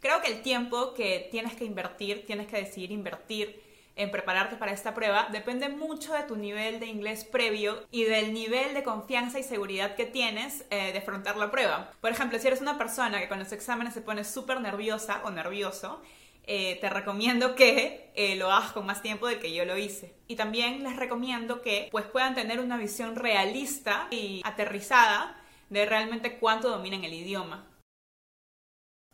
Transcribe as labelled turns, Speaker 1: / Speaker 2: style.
Speaker 1: Creo que el tiempo que tienes que invertir, tienes que decidir invertir en prepararte para esta prueba depende mucho de tu nivel de inglés previo y del nivel de confianza y seguridad que tienes eh, de afrontar la prueba. Por ejemplo, si eres una persona que con los exámenes se pone súper nerviosa o nervioso, eh, te recomiendo que eh, lo hagas con más tiempo del que yo lo hice. Y también les recomiendo que pues, puedan tener una visión realista y aterrizada de realmente cuánto dominan el idioma.